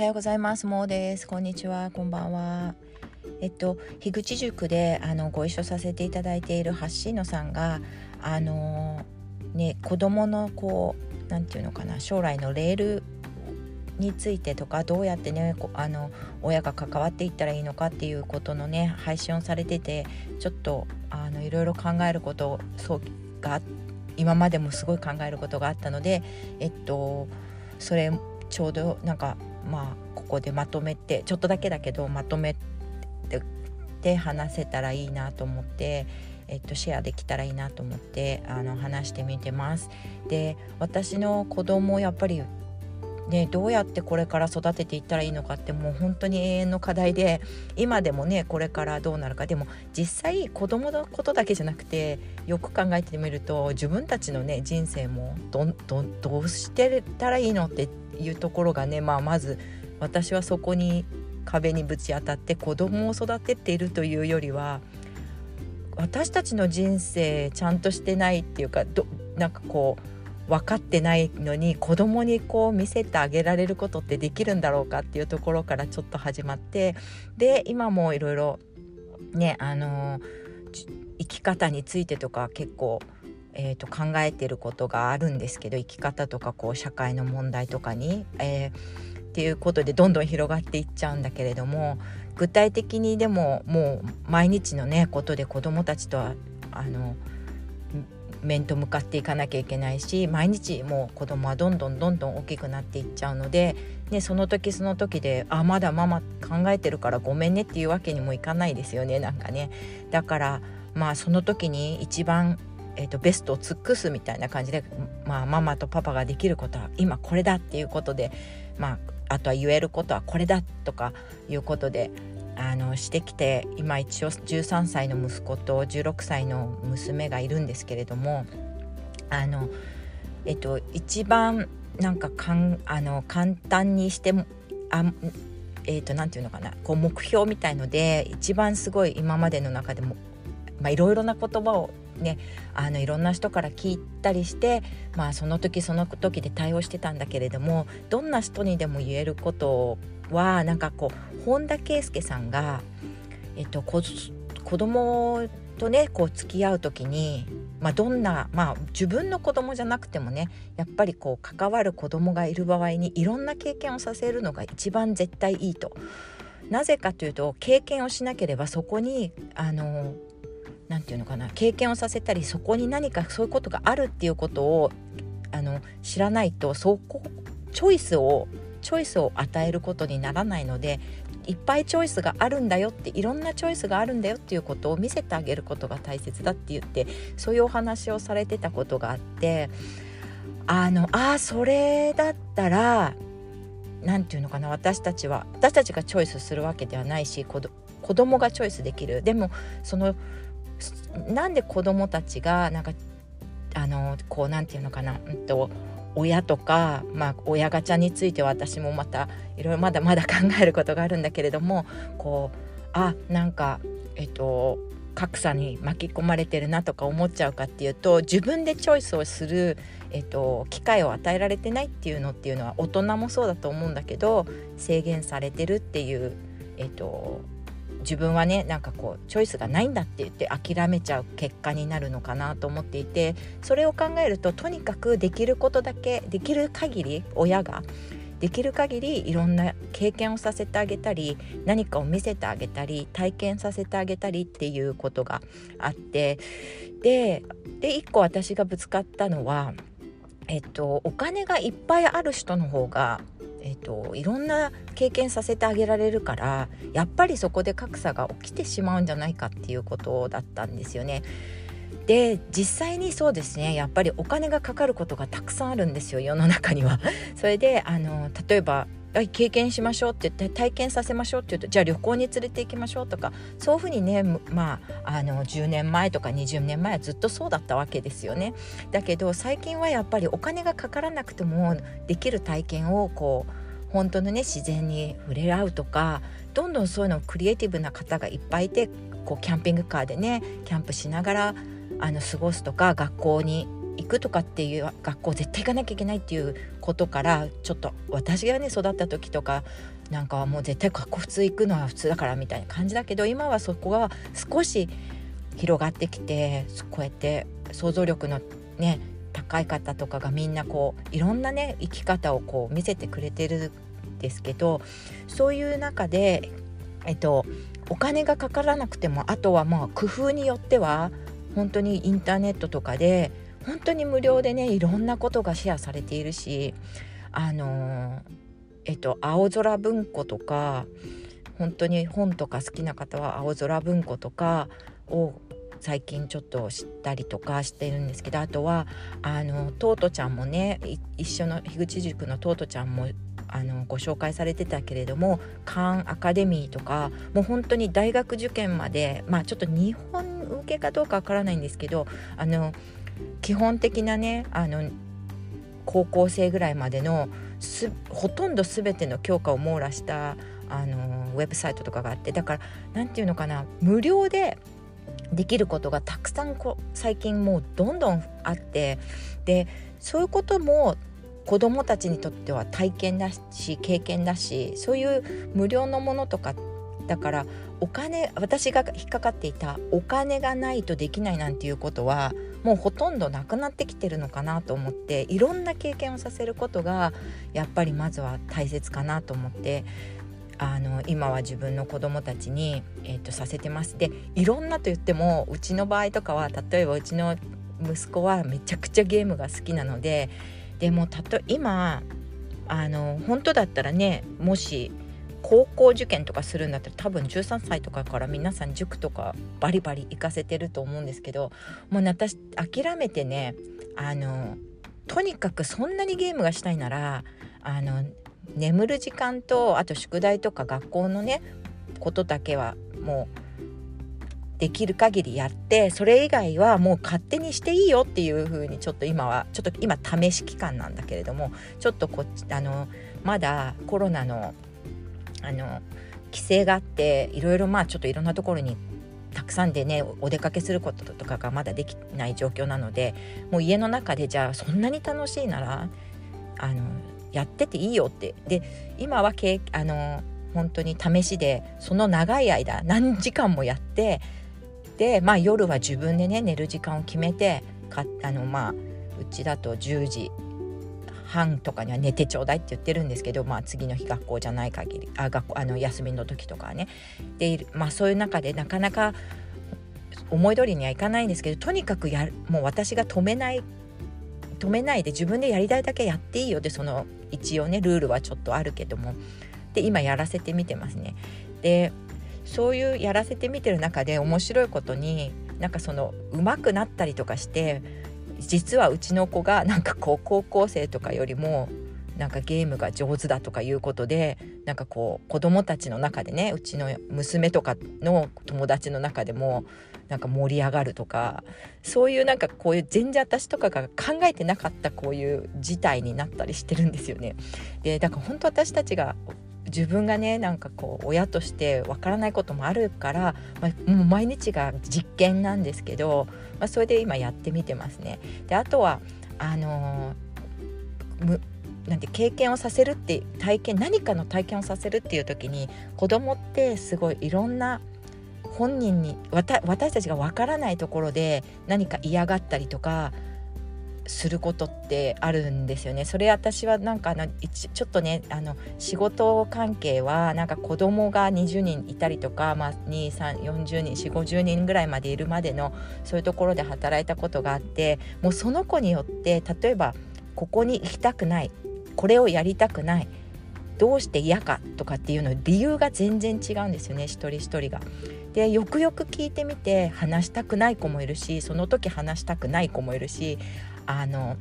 はようございます。もうです。こんにちは。こんばんは。えっと樋口塾であのご一緒させていただいている橋野さんがあのね子供のこうなんていうのかな将来のレールについてとかどうやってねあの親が関わっていったらいいのかっていうことのね配信をされててちょっとあのいろいろ考えることそうが今までもすごい考えることがあったのでえっとそれちょうどなんかまあここでまとめてちょっとだけだけどまとめて話せたらいいなと思って、えっと、シェアできたらいいなと思ってあの話してみてます。で私の子供やっぱりね、どうやってこれから育てていったらいいのかってもう本当に永遠の課題で今でもねこれからどうなるかでも実際子供のことだけじゃなくてよく考えてみると自分たちのね人生もどどどうしてたらいいのっていうところがね、まあ、まず私はそこに壁にぶち当たって子供を育てているというよりは私たちの人生ちゃんとしてないっていうかどなんかこう分かってないのに子供にこう見せてあげられることってできるんだろうかっていうところからちょっと始まってで今もいろいろねあの生き方についてとか結構、えー、と考えてることがあるんですけど生き方とかこう社会の問題とかに、えー、っていうことでどんどん広がっていっちゃうんだけれども具体的にでももう毎日のねことで子どもたちとはあの面と向かっていかなきゃいけないし毎日もう子供はどんどんどんどん大きくなっていっちゃうので、ね、その時その時で「あまだママ考えてるからごめんね」っていうわけにもいかないですよねなんかね。だからまあその時に一番えーと、ベストを尽くすみたいな感じで、まあ、ママとパパができることは今これだっていうことで、まあ、あとは言えることはこれだとかいうことであのしてきて今一応13歳の息子と16歳の娘がいるんですけれどもあのえっと一番なんかかんあの簡単にしてもあえっと何て言うのかなこう目標みたいので一番すごい今までの中でもいろいろな言葉をねあのいろんな人から聞いたりして、まあ、その時その時で対応してたんだけれどもどんな人にでも言えることはなんかこう本田圭佑さんが、えっと、子供とねこう付き合う時に、まあ、どんな、まあ、自分の子供じゃなくてもねやっぱりこう関わる子供がいる場合にいろんな経験をさせるのが一番絶対いいと。なぜかというと経験をしなければそこにあの何て言うのかな経験をさせたりそこに何かそういうことがあるっていうことをあの知らないとそこチョイスをチョイスを与えることにならないのでいっぱいチョイスがあるんだよっていろんなチョイスがあるんだよっていうことを見せてあげることが大切だって言ってそういうお話をされてたことがあってあのあそれだったら何て言うのかな私たちは私たちがチョイスするわけではないし子子供がチョイスできる。でもそのなんで子供たちがなんかあのこうなんて言うのかな、うんと親とか、まあ、親ガチャについては私もまたいろいろまだまだ 考えることがあるんだけれどもこうあなんかえっと格差に巻き込まれてるなとか思っちゃうかっていうと自分でチョイスをする、えっと、機会を与えられてないっていうのっていうのは大人もそうだと思うんだけど制限されてるっていう、えっと、自分はねなんかこうチョイスがないんだって言って諦めちゃう結果になるのかなと思っていてそれを考えるととにかくできることだけできる限り親ができる限りいろんな経験をさせてあげたり何かを見せてあげたり体験させてあげたりっていうことがあってでで一個私がぶつかったのは、えっと、お金がいっぱいある人の方がえーと、いろんな経験させてあげられるからやっぱりそこで格差が起きてしまうんじゃないかっていうことだったんですよね。で実際にそうですねやっぱりお金がかかることがたくさんあるんですよ世の中には。それであの例えば経験しましょうって言って体験させましょうって言うとじゃあ旅行に連れて行きましょうとかそういうふうにねまああの10年前とか20年前はずっとそうだったわけですよね。だけど最近はやっぱりお金がかからなくてもできる体験をこう本当のね自然に触れ合うとかどんどんそういうのをクリエイティブな方がいっぱいいてこうキャンピングカーでねキャンプしながらあの過ごすとか学校に行くとかっていう学校絶対行かなきゃいけないっていうことからちょっと私がね育った時とかなんかはもう絶対学校普通行くのは普通だからみたいな感じだけど今はそこが少し広がってきてこうやって想像力のね高い方とかがみんなこういろんなね生き方をこう見せてくれてるんですけどそういう中でえっとお金がかからなくてもあとはまあ工夫によっては本当にインターネットとかで本当に無料でねいろんなことがシェアされているしあのえっと青空文庫とか本当に本とか好きな方は青空文庫とかを最近ちょっと知ったりとかしてるんですけどあとはあのトートちゃんもね一緒の樋口塾のトートちゃんもあのご紹介されてたけれどもカーンアカデミーとかもう本当に大学受験までまあちょっと日本向けかどうかわからないんですけどあの基本的なねあの高校生ぐらいまでのほとんど全ての教科を網羅したあのウェブサイトとかがあってだから何て言うのかな無料でできることがたくさんこ最近もうどんどんあってでそういうことも子どもたちにとっては体験だし経験だしそういう無料のものとかってだからお金私が引っかかっていたお金がないとできないなんていうことはもうほとんどなくなってきてるのかなと思っていろんな経験をさせることがやっぱりまずは大切かなと思ってあの今は自分の子供たちに、えーと、させてます。でいろんなと言ってもうちの場合とかは例えばうちの息子はめちゃくちゃゲームが好きなのででもたと今あの本当だったらねもし高校受験とかするんだったら多分13歳とかから皆さん塾とかバリバリ行かせてると思うんですけどもう私諦めてねあのとにかくそんなにゲームがしたいならあの眠る時間とあと宿題とか学校のねことだけはもうできる限りやってそれ以外はもう勝手にしていいよっていう風にちょっと今はちょっと今試し期間なんだけれどもちょっとこっちあのまだコロナのあの規制があっていろいろまあちょっといろんなところにたくさんでねお出かけすることとかがまだできない状況なのでもう家の中でじゃあそんなに楽しいならあのやってていいよって。で今はけあの本当に試しでその長い間何時間もやってで、まあ、夜は自分でね寝る時間を決めてかあの、まあ、うちだと10時半とかには寝てちょうだいって言ってるんですけど、まあ、次の日学校じゃない限りあ学校あの休みの時とかはねで、まあ、そういう中でなかなか思い通りにはいかないんですけどとにかくやもう私が止めない止めないで自分でやりたいだけやっていいよでその一応ねルールはちょっとあるけどもで今やらせてみてますね。でそういうやらせてみてる中で面白いことになんかその上手くなったりとかして実はうちの子がなんかこう高校生とかよりもなんかゲームが上手だとかいうことでなんかこう子供たちの中でねうちの娘とかの友達の中でもなんか盛り上がるとかそういうなんかこういう全然私とかが考えてなかったこういう事態になったりしてるんですよね。でだから本当私たちが自分がねなんかこう親としてわからないこともあるから、まあ、もう毎日が実験なんですけど、まあ、それで今やってみてますね。であとはあのーなんて経験をさせるって体験何かの体験をさせるっていう時に子供ってすごいいろんな本人に私たちがわからないところで何か嫌がったりとかすることってあるんですよね。それ私はなんかあのちょっとねあの仕事関係はなんか子供が20人いたりとか、まあ、2340人450人ぐらいまでいるまでのそういうところで働いたことがあってもうその子によって例えばここに行きたくないこれをやりたくないどうして嫌かとかっていうの理由が全然違うんですよね一人一人が。でよくよく聞いてみて話したくない子もいるしその時話したくない子もいるしあの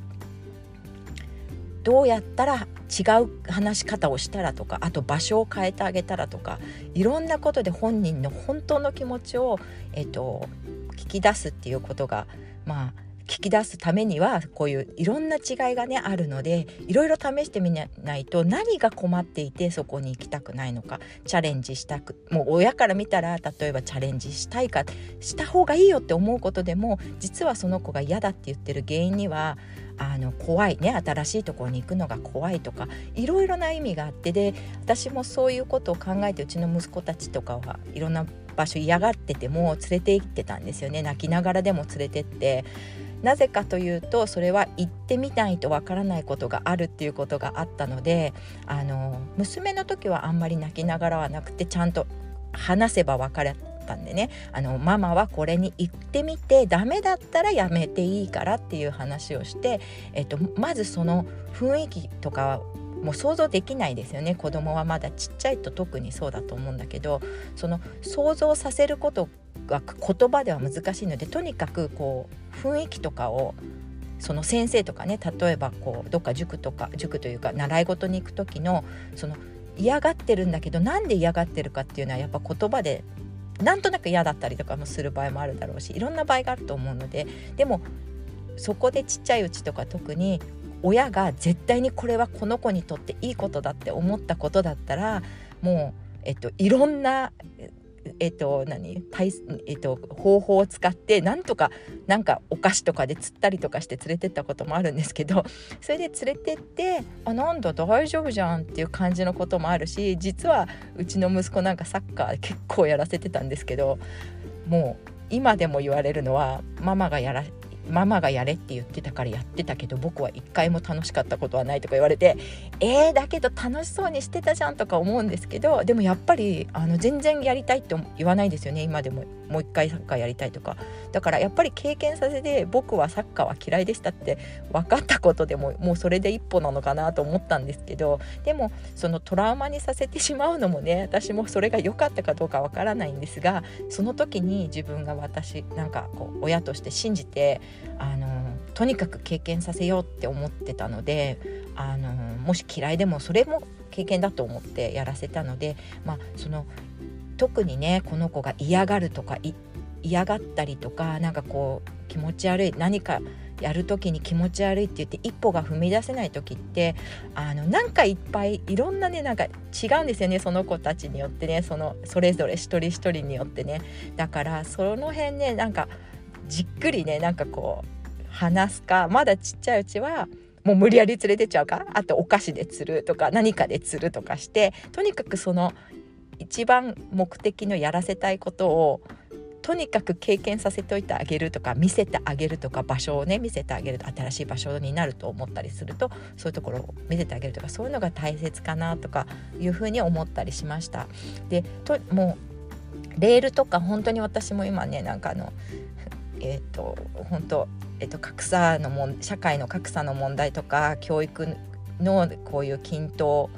どうやったら違う話し方をしたらとかあと場所を変えてあげたらとかいろんなことで本人の本当の気持ちを、えっと、聞き出すっていうことがまあ聞き出すためにはこういういろんな違いがねあるのでいろいろ試してみないと何が困っていてそこに行きたくないのかチャレンジしたくもう親から見たら例えばチャレンジしたいかした方がいいよって思うことでも実はその子が嫌だって言ってる原因にはあの怖いね新しいところに行くのが怖いとかいろいろな意味があってで私もそういうことを考えてうちの息子たちとかはいろんな場所嫌がってても連れて行ってたんですよね。泣きながらでも連れてって。なぜかというとそれは行ってみないとわからないことがあるっていうことがあったのであの娘の時はあんまり泣きながらはなくてちゃんと話せば分かったんでね。あのママはこれに行ってみてダメだったらやめていいからっていう話をして、えっと、まずその雰囲気とかもう想像できないですよね。子供はまだちっちゃいと特にそうだと思うんだけどその想像させることが言葉では難しいのでとにかくこう雰囲気とかをその先生とかね例えばこうどっか塾とか塾というか習い事に行く時のその嫌がってるんだけどなんで嫌がってるかっていうのはやっぱ言葉でなんとなく嫌だったりとかもする場合もあるだろうしいろんな場合があると思うのででもそこでちっちゃいうちとか特に親が絶対にこれはこの子にとっていいことだって思ったことだったらもう、えっと、いろんなえっと何？えっと、方法を使ってなんとかなんかお菓子とかで釣ったりとかして連れてったこともあるんですけど それで連れてってあなんだ大丈夫じゃんっていう感じのこともあるし実はうちの息子なんかサッカー結構やらせてたんですけどもう今でも言われるのはママがやらママがやれって言ってたからやってたけど僕は一回も楽しかったことはないとか言われてえー、だけど楽しそうにしてたじゃんとか思うんですけどでもやっぱりあの全然やりたいって言わないですよね。今でももう一回サッカーやりたいとか。だからやっぱり経験させて僕はサッカーは嫌いでしたって分かったことでももうそれで一歩なのかなと思ったんですけどでもそのトラウマにさせてしまうのもね私もそれが良かったかどうかわからないんですがその時に自分が私なんかこう親として信じてあのとにかく経験させようって思ってたのであのもし嫌いでもそれも経験だと思ってやらせたので、まあ、その特にねこの子が嫌がるとか嫌がったりとかなんかこう気持ち悪い何かやる時に気持ち悪いって言って一歩が踏み出せない時ってあのなんかいっぱいいろんなねなんか違うんですよねその子たちによってねそのそれぞれ一人一人によってね。だからその辺ねなんかじっくりねなんかこう話すかまだちっちゃいうちはもう無理やり連れてっちゃうかあとお菓子で釣るとか何かで釣るとかしてとにかくその一番目的のやらせたいことをとにかく経験させておいてあげるとか見せてあげるとか場所をね見せてあげると新しい場所になると思ったりするとそういうところを見せてあげるとかそういうのが大切かなとかいうふうに思ったりしました。でともうレールとか本当に私も今ねなんかあのえっ、ー、と本当えっ、ー、と格差のも社会の格差の問題とか教育のこういう均等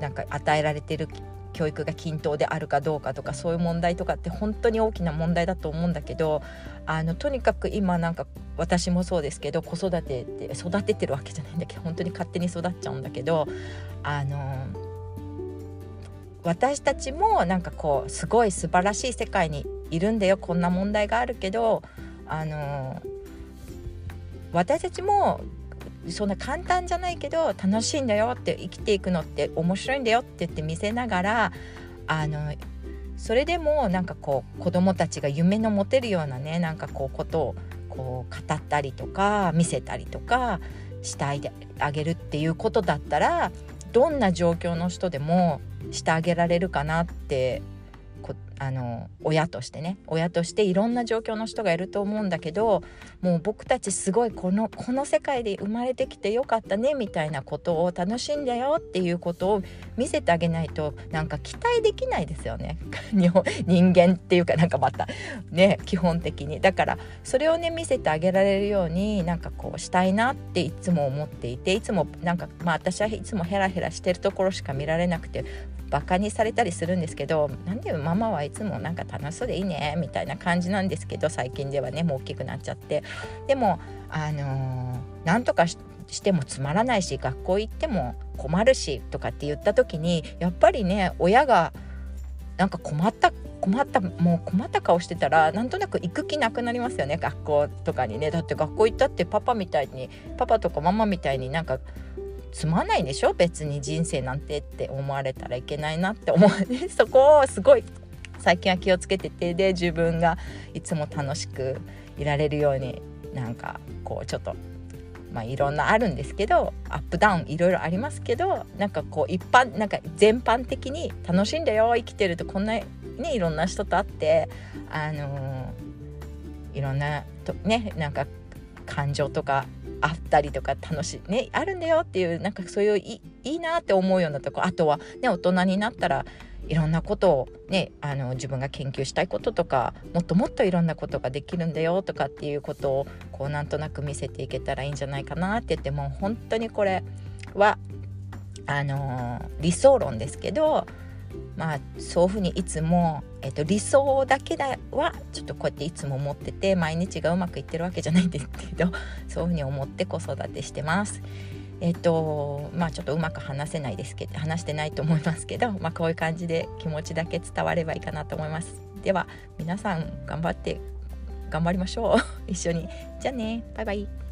なんか与えられてる教育が均等であるかどうかとかそういう問題とかって本当に大きな問題だと思うんだけどあのとにかく今なんか私もそうですけど子育てって育ててるわけじゃないんだけど本当に勝手に育っちゃうんだけどあの私たちもなんかこうすごい素晴らしい世界にいるんだよこんな問題があるけどあの私たちもそんな簡単じゃないけど楽しいんだよって生きていくのって面白いんだよって言って見せながらあのそれでもなんかこう子どもたちが夢の持てるようなねなんかこうことをこう語ったりとか見せたりとかしてあげるっていうことだったらどんな状況の人でもしてあげられるかなってあの親としてね親としていろんな状況の人がいると思うんだけどもう僕たちすごいこのこの世界で生まれてきてよかったねみたいなことを楽しんだよっていうことを見せてあげないとなんか期待できないですよね。人間っていうかなんかまたね基本的に。だからそれをね見せてあげられるようになんかこうしたいなっていつも思っていていつもなんかまあ私はいつもヘラヘラしてるところしか見られなくてバカにされたりするんですけどなんでママはいつもなんか楽しそうでいいねみたいな感じなんですけど最近ではねもう大きくなっちゃって。でもあのー、なんとかしてもつまらないし学校行っても困るしとかって言った時にやっぱりね親がなんか困った困ったもう困った顔してたらなんとなく行く気なくなりますよね学校とかにね。だって学校行ったってパパみたいにパパとかママみたいになんかつまんないでしょ別に人生なんてって思われたらいけないなって思うそこをすごい最近は気をつけててで自分がいつも楽しくいられるようになんかこうちょっとまあいろんなあるんですけどアップダウンいろいろありますけどなんかこう一般なんか全般的に楽しんだよ生きてるとこんなねいろんな人と会ってあのー、いろんなとねなんか感情とかあったりとか楽しいねあるんだよっていうなんかそういういいなって思うようなとこあとはね大人になったらいろんなことをねあの自分が研究したいこととかもっともっといろんなことができるんだよとかっていうことをこうなんとなく見せていけたらいいんじゃないかなって言ってもう本当にこれはあのー、理想論ですけどまあそういうふうにいつも、えっと、理想だけではちょっとこうやっていつも思ってて毎日がうまくいってるわけじゃないんですけど そういうふうに思って子育てしてます。えっとまあちょっとうまく話せないですけど話してないと思いますけど、まあ、こういう感じで気持ちだけ伝わればいいかなと思います。では皆さん頑張って頑張りましょう 一緒にじゃあねバイバイ